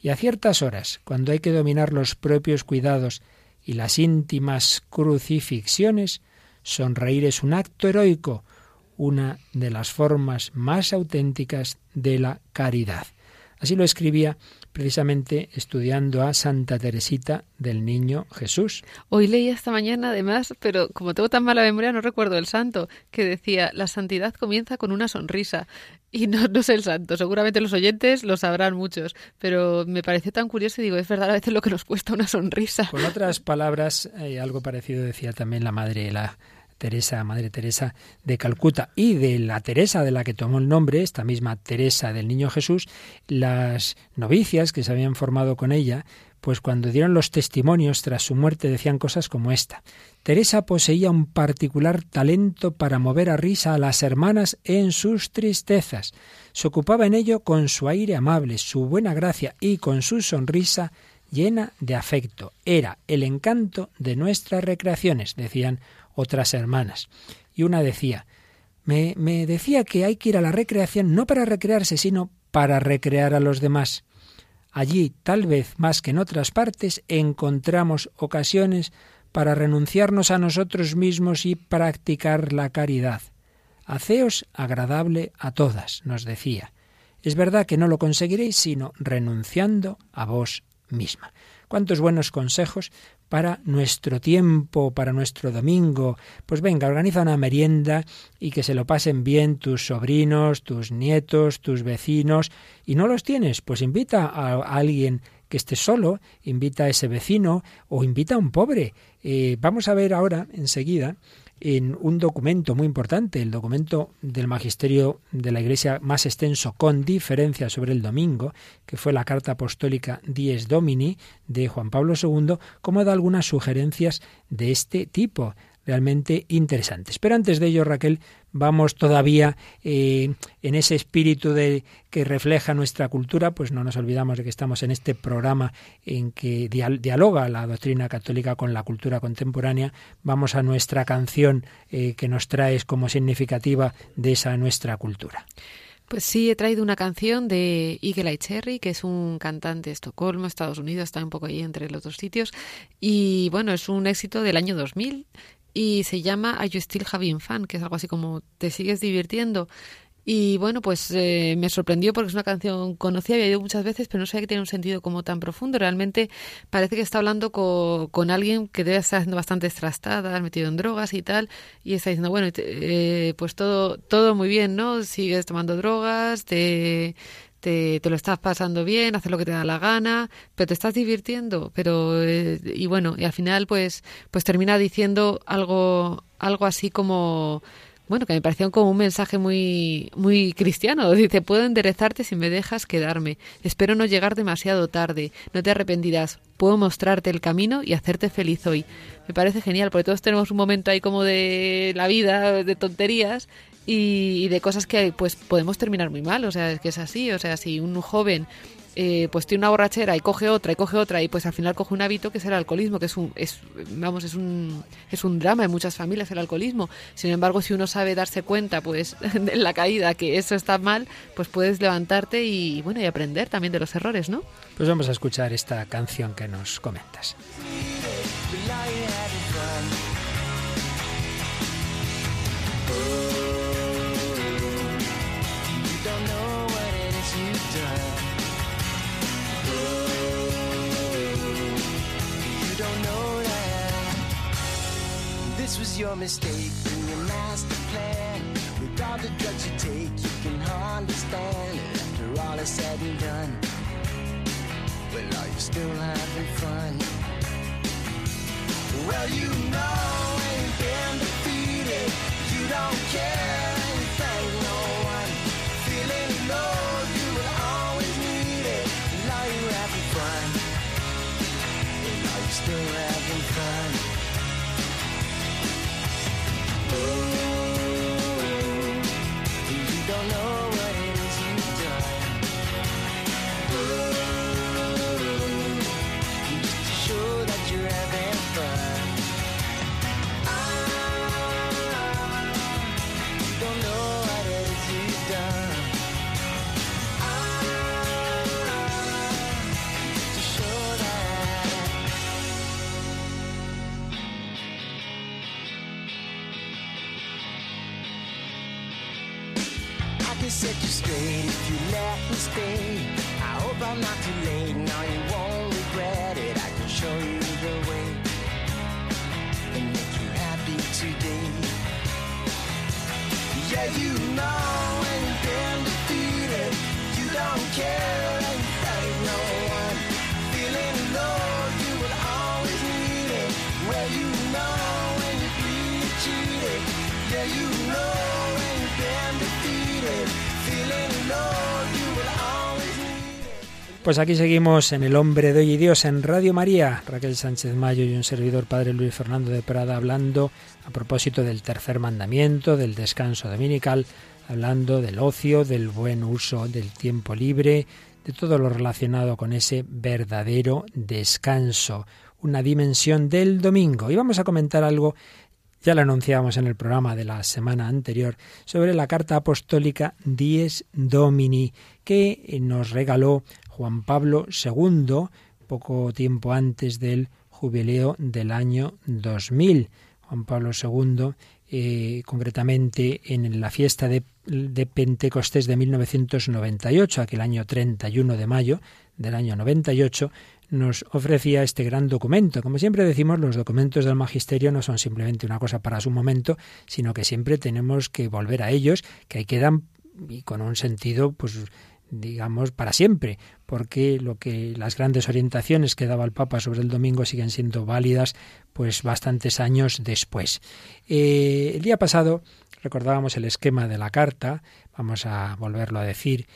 Y a ciertas horas, cuando hay que dominar los propios cuidados y las íntimas crucifixiones, sonreír es un acto heroico, una de las formas más auténticas de la caridad. Así lo escribía precisamente estudiando a Santa Teresita del Niño Jesús. Hoy leí esta mañana, además, pero como tengo tan mala memoria, no recuerdo el santo, que decía, la santidad comienza con una sonrisa. Y no, no sé el santo, seguramente los oyentes lo sabrán muchos, pero me pareció tan curioso y digo, es verdad a veces lo que nos cuesta una sonrisa. Con otras palabras, eh, algo parecido decía también la madre, la Teresa, Madre Teresa de Calcuta y de la Teresa de la que tomó el nombre, esta misma Teresa del Niño Jesús, las novicias que se habían formado con ella, pues cuando dieron los testimonios tras su muerte decían cosas como esta. Teresa poseía un particular talento para mover a risa a las hermanas en sus tristezas. Se ocupaba en ello con su aire amable, su buena gracia y con su sonrisa llena de afecto. Era el encanto de nuestras recreaciones, decían otras hermanas. Y una decía, me, me decía que hay que ir a la recreación no para recrearse, sino para recrear a los demás. Allí, tal vez más que en otras partes, encontramos ocasiones para renunciarnos a nosotros mismos y practicar la caridad. Haceos agradable a todas, nos decía. Es verdad que no lo conseguiréis sino renunciando a vos misma. Cuántos buenos consejos para nuestro tiempo, para nuestro domingo. Pues venga, organiza una merienda y que se lo pasen bien tus sobrinos, tus nietos, tus vecinos. ¿Y no los tienes? Pues invita a alguien que esté solo, invita a ese vecino o invita a un pobre. Eh, vamos a ver ahora, enseguida, en un documento muy importante, el documento del magisterio de la Iglesia más extenso con diferencia sobre el domingo, que fue la carta apostólica Dies Domini de Juan Pablo II, como da algunas sugerencias de este tipo realmente interesantes. Pero antes de ello, Raquel, vamos todavía eh, en ese espíritu de que refleja nuestra cultura, pues no nos olvidamos de que estamos en este programa en que dialoga la doctrina católica con la cultura contemporánea. Vamos a nuestra canción eh, que nos traes como significativa de esa nuestra cultura. Pues sí, he traído una canción de Eagle Cherry, que es un cantante de Estocolmo, Estados Unidos, está un poco ahí entre los dos sitios. Y bueno, es un éxito del año 2000 y se llama Are You Still Having Fun, que es algo así como ¿Te sigues divirtiendo? Y bueno, pues eh, me sorprendió porque es una canción conocida, había oído muchas veces, pero no sabía que tiene un sentido como tan profundo. Realmente parece que está hablando con, alguien que debe estar haciendo bastante trastada, metido en drogas y tal, y está diciendo, bueno, eh, pues todo, todo muy bien, ¿no? Sigues tomando drogas, te, te, te, lo estás pasando bien, haces lo que te da la gana, pero te estás divirtiendo, pero eh, y bueno, y al final pues pues termina diciendo algo algo así como bueno, que me pareció como un mensaje muy, muy cristiano. Dice, puedo enderezarte si me dejas quedarme. Espero no llegar demasiado tarde. No te arrepentirás. Puedo mostrarte el camino y hacerte feliz hoy. Me parece genial, porque todos tenemos un momento ahí como de la vida, de tonterías y, de cosas que pues podemos terminar muy mal. O sea, es que es así. O sea, si un joven eh, pues tiene una borrachera y coge otra y coge otra y pues al final coge un hábito que es el alcoholismo, que es un, es, vamos, es un, es un drama en muchas familias el alcoholismo. Sin embargo, si uno sabe darse cuenta, pues, en la caída que eso está mal, pues puedes levantarte y, bueno, y aprender también de los errores, ¿no? Pues vamos a escuchar esta canción que nos comentas. Your mistake in your master plan. With all the drugs you take, you can hardly stand after all is said and done. Well, are you still having fun? Well, you know ain't been defeated. You don't care and thank no one. Feeling low, you will always need it. And are you having fun? Well, are you still having Ooh. Stay. I hope I'm not too late, Pues aquí seguimos en El Hombre de Hoy y Dios en Radio María. Raquel Sánchez Mayo y un servidor Padre Luis Fernando de Prada hablando a propósito del tercer mandamiento, del descanso dominical, hablando del ocio, del buen uso del tiempo libre, de todo lo relacionado con ese verdadero descanso, una dimensión del domingo. Y vamos a comentar algo ya lo anunciábamos en el programa de la semana anterior sobre la carta apostólica Dies Domini que nos regaló Juan Pablo II poco tiempo antes del jubileo del año 2000. Juan Pablo II, eh, concretamente en la fiesta de, de, Pentecostés de 1998, aquel año 31 de mayo del año 98, nos ofrecía este gran documento. Como siempre decimos, los documentos del magisterio no son simplemente una cosa para su momento, sino que siempre tenemos que volver a ellos, que ahí quedan y con un sentido, pues digamos, para siempre, porque lo que las grandes orientaciones que daba el Papa sobre el domingo siguen siendo válidas, pues bastantes años después. Eh, el día pasado recordábamos el esquema de la carta, vamos a volverlo a decir,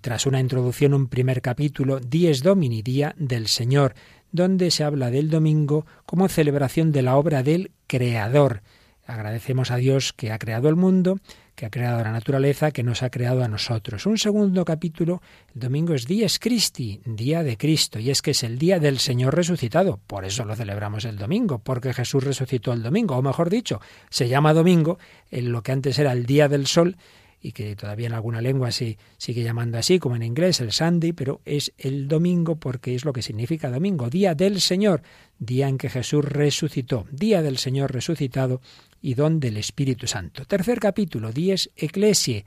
tras una introducción, un primer capítulo, Dies Domini, Día del Señor, donde se habla del domingo como celebración de la obra del Creador. Agradecemos a Dios que ha creado el mundo, que ha creado la naturaleza, que nos ha creado a nosotros. Un segundo capítulo, el domingo es Dies Christi, día de Cristo, y es que es el día del Señor resucitado. Por eso lo celebramos el domingo, porque Jesús resucitó el domingo, o mejor dicho, se llama domingo, en lo que antes era el día del sol, y que todavía en alguna lengua se sigue llamando así, como en inglés, el Sunday, pero es el domingo porque es lo que significa domingo, día del Señor, día en que Jesús resucitó, día del Señor resucitado y don del Espíritu Santo. Tercer capítulo, Dies Ecclesiae,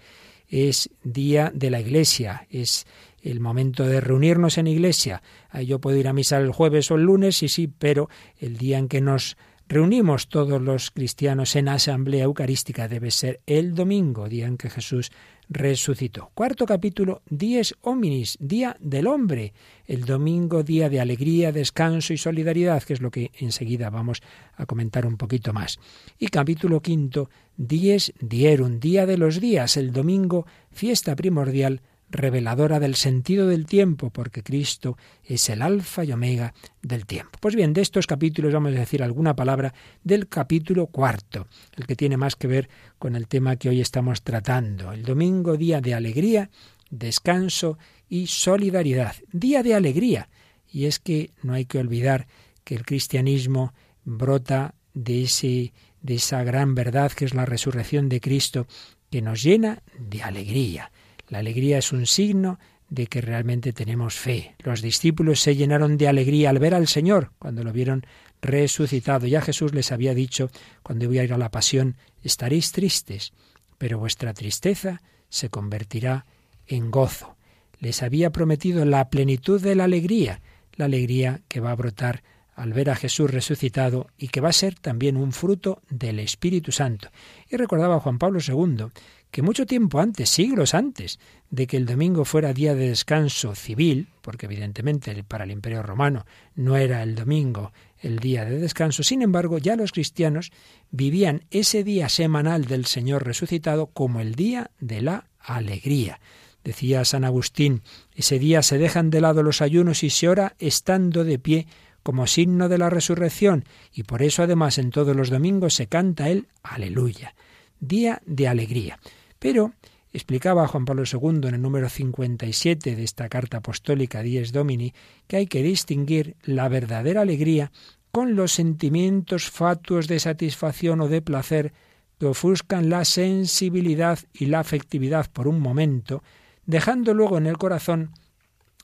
es día de la Iglesia, es el momento de reunirnos en iglesia. Yo puedo ir a misa el jueves o el lunes, sí, sí, pero el día en que nos reunimos todos los cristianos en asamblea eucarística debe ser el domingo, día en que Jesús resucitó. Cuarto capítulo, Dies Hominis, Día del Hombre, el domingo, día de alegría, descanso y solidaridad, que es lo que enseguida vamos a comentar un poquito más. Y capítulo quinto, Dies Dierum, Día de los Días, el domingo, fiesta primordial reveladora del sentido del tiempo, porque Cristo es el alfa y omega del tiempo. Pues bien, de estos capítulos vamos a decir alguna palabra del capítulo cuarto, el que tiene más que ver con el tema que hoy estamos tratando. El domingo, día de alegría, descanso y solidaridad. Día de alegría. Y es que no hay que olvidar que el cristianismo brota de, ese, de esa gran verdad que es la resurrección de Cristo, que nos llena de alegría. La alegría es un signo de que realmente tenemos fe. Los discípulos se llenaron de alegría al ver al Señor cuando lo vieron resucitado. Ya Jesús les había dicho, cuando voy a ir a la pasión, estaréis tristes, pero vuestra tristeza se convertirá en gozo. Les había prometido la plenitud de la alegría, la alegría que va a brotar al ver a Jesús resucitado y que va a ser también un fruto del Espíritu Santo. Y recordaba Juan Pablo II que mucho tiempo antes, siglos antes de que el domingo fuera día de descanso civil, porque evidentemente para el Imperio Romano no era el domingo el día de descanso, sin embargo ya los cristianos vivían ese día semanal del Señor resucitado como el día de la alegría. Decía San Agustín, ese día se dejan de lado los ayunos y se ora estando de pie como signo de la resurrección, y por eso además en todos los domingos se canta el aleluya día de alegría. Pero explicaba Juan Pablo II en el número 57 de esta carta apostólica Dies Domini que hay que distinguir la verdadera alegría con los sentimientos fatuos de satisfacción o de placer que ofuscan la sensibilidad y la afectividad por un momento, dejando luego en el corazón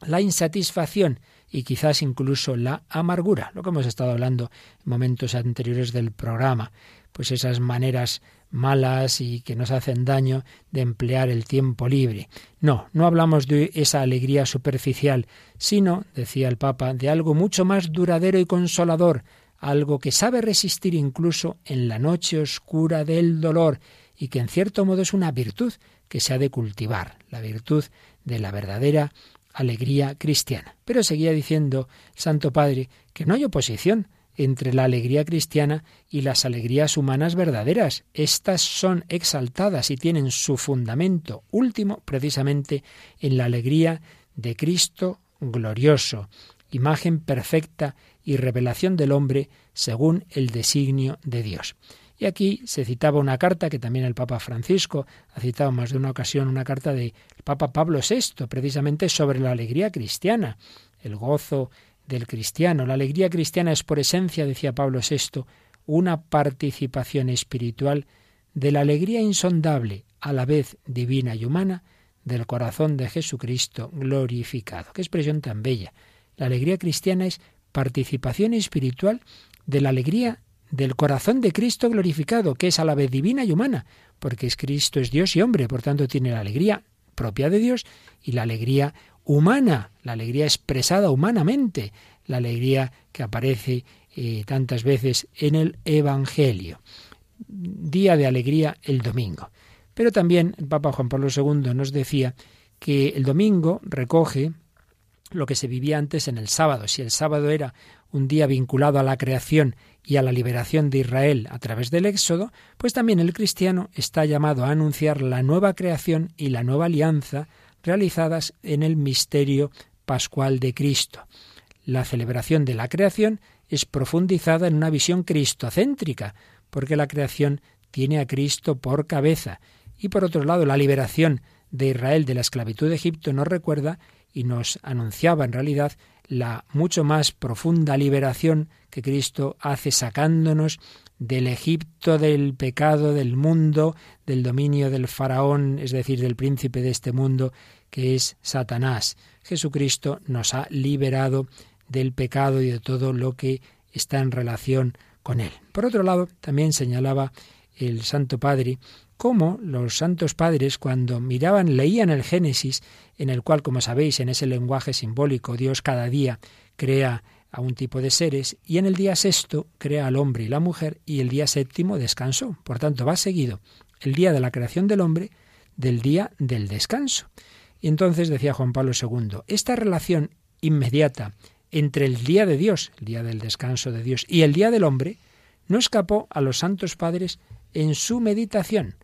la insatisfacción y quizás incluso la amargura, lo que hemos estado hablando en momentos anteriores del programa, pues esas maneras malas y que nos hacen daño de emplear el tiempo libre. No, no hablamos de esa alegría superficial, sino, decía el Papa, de algo mucho más duradero y consolador, algo que sabe resistir incluso en la noche oscura del dolor y que en cierto modo es una virtud que se ha de cultivar, la virtud de la verdadera alegría cristiana. Pero seguía diciendo Santo Padre que no hay oposición entre la alegría cristiana y las alegrías humanas verdaderas. Estas son exaltadas y tienen su fundamento último precisamente en la alegría de Cristo glorioso, imagen perfecta y revelación del hombre según el designio de Dios. Y aquí se citaba una carta que también el Papa Francisco ha citado más de una ocasión, una carta del Papa Pablo VI, precisamente sobre la alegría cristiana, el gozo, del cristiano. La alegría cristiana es por esencia, decía Pablo VI, una participación espiritual de la alegría insondable, a la vez divina y humana, del corazón de Jesucristo glorificado. Qué expresión tan bella. La alegría cristiana es participación espiritual de la alegría del corazón de Cristo glorificado, que es a la vez divina y humana, porque es Cristo es Dios y hombre, por tanto tiene la alegría propia de Dios y la alegría humana, la alegría expresada humanamente, la alegría que aparece eh, tantas veces en el Evangelio. Día de alegría el domingo. Pero también el Papa Juan Pablo II nos decía que el domingo recoge lo que se vivía antes en el sábado. Si el sábado era un día vinculado a la creación y a la liberación de Israel a través del Éxodo, pues también el cristiano está llamado a anunciar la nueva creación y la nueva alianza realizadas en el misterio pascual de Cristo. La celebración de la creación es profundizada en una visión cristocéntrica, porque la creación tiene a Cristo por cabeza. Y por otro lado, la liberación de Israel de la esclavitud de Egipto nos recuerda y nos anunciaba en realidad la mucho más profunda liberación que Cristo hace sacándonos del Egipto del pecado, del mundo, del dominio del faraón, es decir, del príncipe de este mundo, que es Satanás. Jesucristo nos ha liberado del pecado y de todo lo que está en relación con él. Por otro lado, también señalaba el Santo Padre cómo los santos padres cuando miraban, leían el Génesis, en el cual, como sabéis, en ese lenguaje simbólico, Dios cada día crea a un tipo de seres y en el día sexto crea al hombre y la mujer y el día séptimo descansó. Por tanto, va seguido el día de la creación del hombre del día del descanso. Y entonces decía Juan Pablo II, esta relación inmediata entre el día de Dios, el día del descanso de Dios, y el día del hombre, no escapó a los santos padres en su meditación.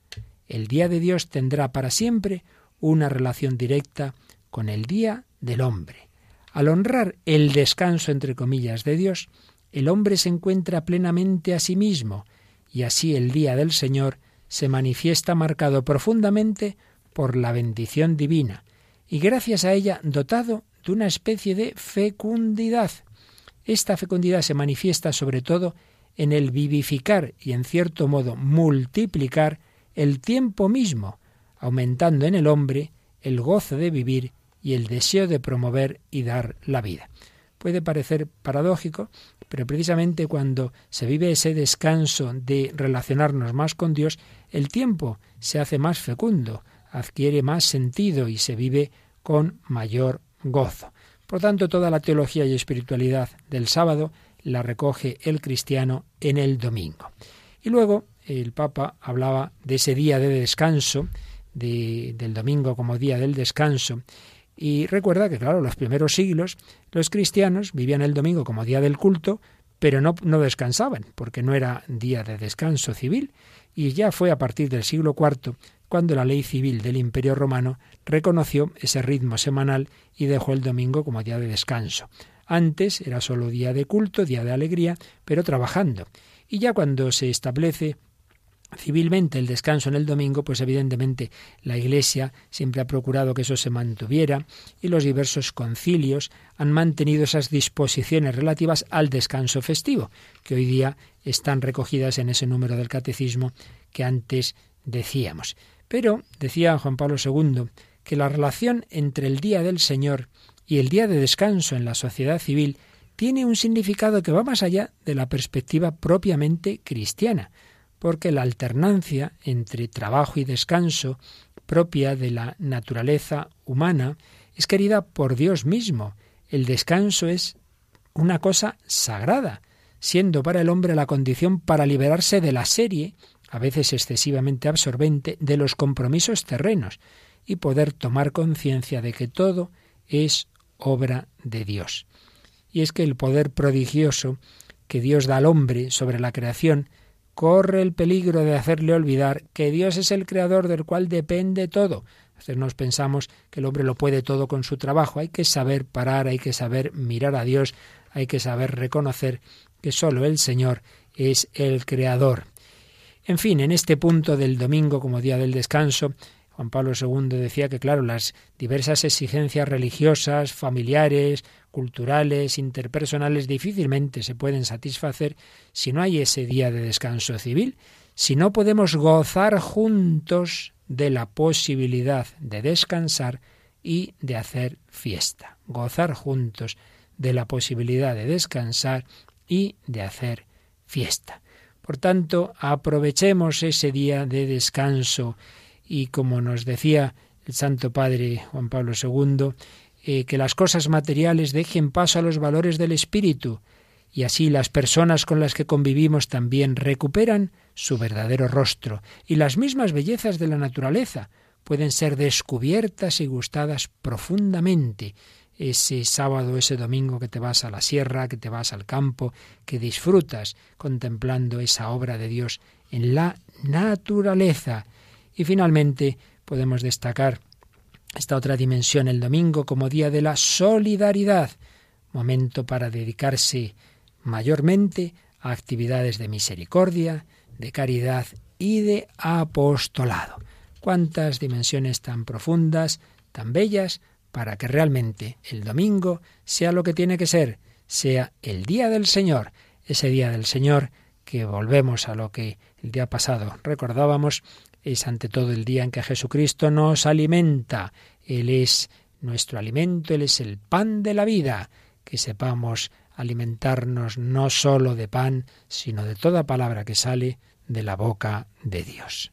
El día de Dios tendrá para siempre una relación directa con el día del hombre. Al honrar el descanso, entre comillas, de Dios, el hombre se encuentra plenamente a sí mismo, y así el día del Señor se manifiesta marcado profundamente por la bendición divina, y gracias a ella dotado de una especie de fecundidad. Esta fecundidad se manifiesta sobre todo en el vivificar y en cierto modo multiplicar el tiempo mismo, aumentando en el hombre el gozo de vivir y el deseo de promover y dar la vida. Puede parecer paradójico, pero precisamente cuando se vive ese descanso de relacionarnos más con Dios, el tiempo se hace más fecundo, adquiere más sentido y se vive con mayor gozo. Por tanto, toda la teología y espiritualidad del sábado la recoge el cristiano en el domingo. Y luego el Papa hablaba de ese día de descanso, del domingo como día del descanso, y recuerda que, claro, los primeros siglos los cristianos vivían el domingo como día del culto, pero no, no descansaban, porque no era día de descanso civil, y ya fue a partir del siglo IV cuando la ley civil del Imperio Romano reconoció ese ritmo semanal y dejó el domingo como día de descanso. Antes era solo día de culto, día de alegría, pero trabajando. Y ya cuando se establece civilmente el descanso en el domingo, pues evidentemente la Iglesia siempre ha procurado que eso se mantuviera y los diversos concilios han mantenido esas disposiciones relativas al descanso festivo, que hoy día están recogidas en ese número del catecismo que antes decíamos. Pero, decía Juan Pablo II, que la relación entre el día del Señor y el día de descanso en la sociedad civil tiene un significado que va más allá de la perspectiva propiamente cristiana, porque la alternancia entre trabajo y descanso propia de la naturaleza humana es querida por Dios mismo. El descanso es una cosa sagrada, siendo para el hombre la condición para liberarse de la serie a veces excesivamente absorbente, de los compromisos terrenos y poder tomar conciencia de que todo es obra de Dios. Y es que el poder prodigioso que Dios da al hombre sobre la creación corre el peligro de hacerle olvidar que Dios es el creador del cual depende todo. Veces nos pensamos que el hombre lo puede todo con su trabajo. Hay que saber parar, hay que saber mirar a Dios, hay que saber reconocer que sólo el Señor es el creador. En fin, en este punto del domingo como día del descanso, Juan Pablo II decía que, claro, las diversas exigencias religiosas, familiares, culturales, interpersonales, difícilmente se pueden satisfacer si no hay ese día de descanso civil, si no podemos gozar juntos de la posibilidad de descansar y de hacer fiesta. Gozar juntos de la posibilidad de descansar y de hacer fiesta. Por tanto, aprovechemos ese día de descanso y como nos decía el Santo Padre Juan Pablo II, eh, que las cosas materiales dejen paso a los valores del espíritu y así las personas con las que convivimos también recuperan su verdadero rostro y las mismas bellezas de la naturaleza pueden ser descubiertas y gustadas profundamente ese sábado, ese domingo que te vas a la sierra, que te vas al campo, que disfrutas contemplando esa obra de Dios en la naturaleza. Y finalmente podemos destacar esta otra dimensión el domingo como día de la solidaridad, momento para dedicarse mayormente a actividades de misericordia, de caridad y de apostolado. Cuántas dimensiones tan profundas, tan bellas, para que realmente el domingo sea lo que tiene que ser, sea el día del Señor, ese día del Señor que volvemos a lo que el día pasado recordábamos, es ante todo el día en que Jesucristo nos alimenta. Él es nuestro alimento, Él es el pan de la vida. Que sepamos alimentarnos no sólo de pan, sino de toda palabra que sale de la boca de Dios.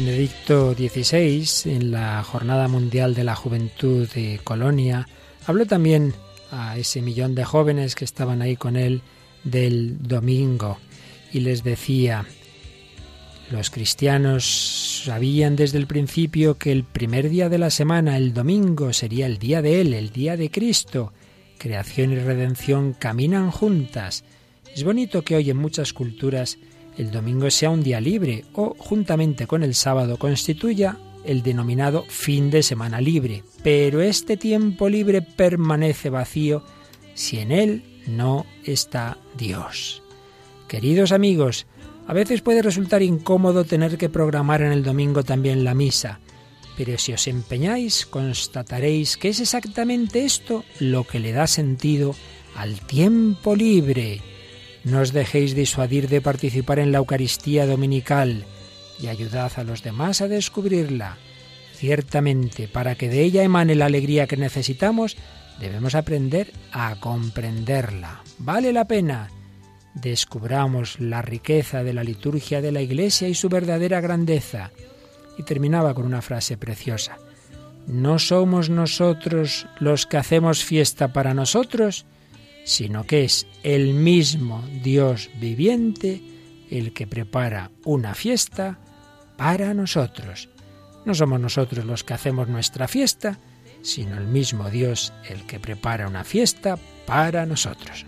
Benedicto XVI, en la Jornada Mundial de la Juventud de Colonia, habló también a ese millón de jóvenes que estaban ahí con él del domingo y les decía, los cristianos sabían desde el principio que el primer día de la semana, el domingo, sería el día de Él, el día de Cristo. Creación y redención caminan juntas. Es bonito que hoy en muchas culturas el domingo sea un día libre o, juntamente con el sábado, constituya el denominado fin de semana libre. Pero este tiempo libre permanece vacío si en él no está Dios. Queridos amigos, a veces puede resultar incómodo tener que programar en el domingo también la misa, pero si os empeñáis constataréis que es exactamente esto lo que le da sentido al tiempo libre. No os dejéis disuadir de participar en la Eucaristía Dominical y ayudad a los demás a descubrirla. Ciertamente, para que de ella emane la alegría que necesitamos, debemos aprender a comprenderla. Vale la pena. Descubramos la riqueza de la liturgia de la Iglesia y su verdadera grandeza. Y terminaba con una frase preciosa. No somos nosotros los que hacemos fiesta para nosotros, sino que es el mismo Dios viviente el que prepara una fiesta para nosotros. No somos nosotros los que hacemos nuestra fiesta, sino el mismo Dios el que prepara una fiesta para nosotros.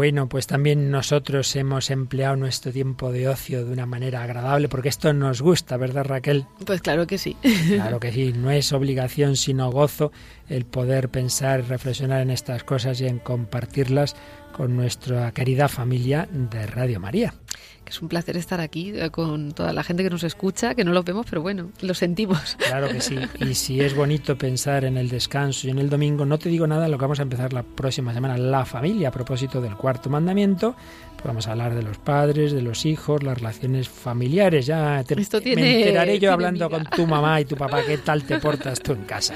Bueno, pues también nosotros hemos empleado nuestro tiempo de ocio de una manera agradable, porque esto nos gusta, ¿verdad Raquel? Pues claro que sí. Claro que sí, no es obligación sino gozo el poder pensar, reflexionar en estas cosas y en compartirlas con nuestra querida familia de Radio María es un placer estar aquí eh, con toda la gente que nos escucha, que no lo vemos, pero bueno, lo sentimos. Claro que sí. Y si es bonito pensar en el descanso y en el domingo, no te digo nada, lo que vamos a empezar la próxima semana, la familia, a propósito del cuarto mandamiento. Pues vamos a hablar de los padres, de los hijos, las relaciones familiares. Ya te, Esto tiene, me enteraré yo hablando con tu mamá y tu papá qué tal te portas tú en casa.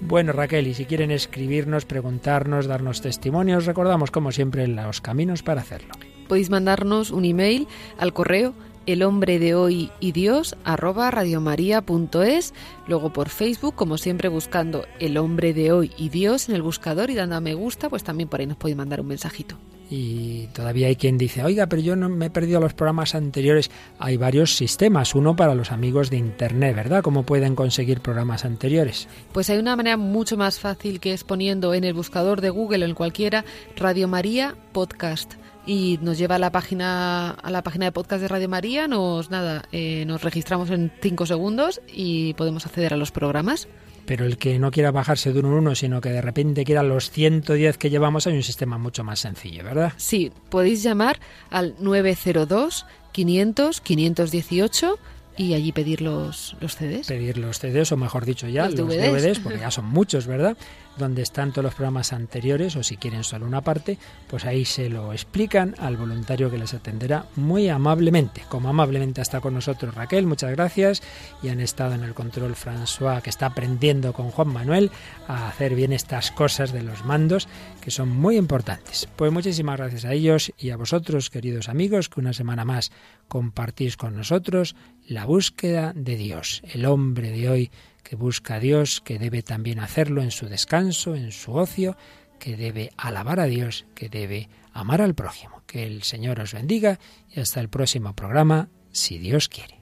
Bueno, Raquel, y si quieren escribirnos, preguntarnos, darnos testimonios, recordamos como siempre los caminos para hacerlo. Podéis mandarnos un email al correo el hombre de hoy y Dios arroba radiomaria.es, luego por Facebook, como siempre buscando el hombre de hoy y Dios en el buscador y dando a me gusta, pues también por ahí nos podéis mandar un mensajito. Y todavía hay quien dice, oiga, pero yo no me he perdido los programas anteriores. Hay varios sistemas, uno para los amigos de Internet, ¿verdad? ¿Cómo pueden conseguir programas anteriores? Pues hay una manera mucho más fácil que es poniendo en el buscador de Google o en cualquiera Radio María Podcast y nos lleva a la página a la página de podcast de Radio María nos nada eh, nos registramos en cinco segundos y podemos acceder a los programas pero el que no quiera bajarse de uno en uno, sino que de repente quiera los 110 que llevamos, hay un sistema mucho más sencillo, ¿verdad? Sí, podéis llamar al 902 500 518 y allí pedir los, los CDs. Pedir los CDs, o mejor dicho ya, los, DVDs. porque ya son muchos, ¿verdad? Donde están todos los programas anteriores, o si quieren solo una parte, pues ahí se lo explican al voluntario que les atenderá muy amablemente. Como amablemente está con nosotros Raquel, muchas gracias. Y han estado en el control François, que está aprendiendo con Juan Manuel a hacer bien estas cosas de los mandos, que son muy importantes. Pues muchísimas gracias a ellos y a vosotros, queridos amigos, que una semana más compartís con nosotros la búsqueda de Dios, el hombre de hoy que busca a Dios, que debe también hacerlo en su descanso, en su ocio, que debe alabar a Dios, que debe amar al prójimo. Que el Señor os bendiga y hasta el próximo programa, si Dios quiere.